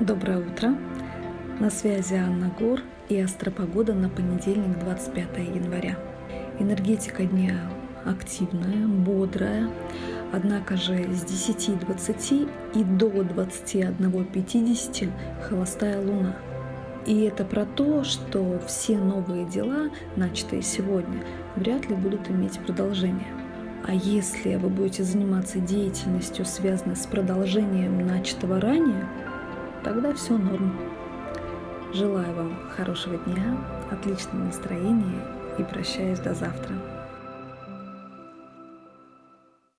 Доброе утро! На связи Анна Гор и Астропогода на понедельник, 25 января. Энергетика дня активная, бодрая, однако же с 10.20 и до 21.50 холостая луна. И это про то, что все новые дела, начатые сегодня, вряд ли будут иметь продолжение. А если вы будете заниматься деятельностью, связанной с продолжением начатого ранее, тогда все норм. Желаю вам хорошего дня, отличного настроения и прощаюсь до завтра.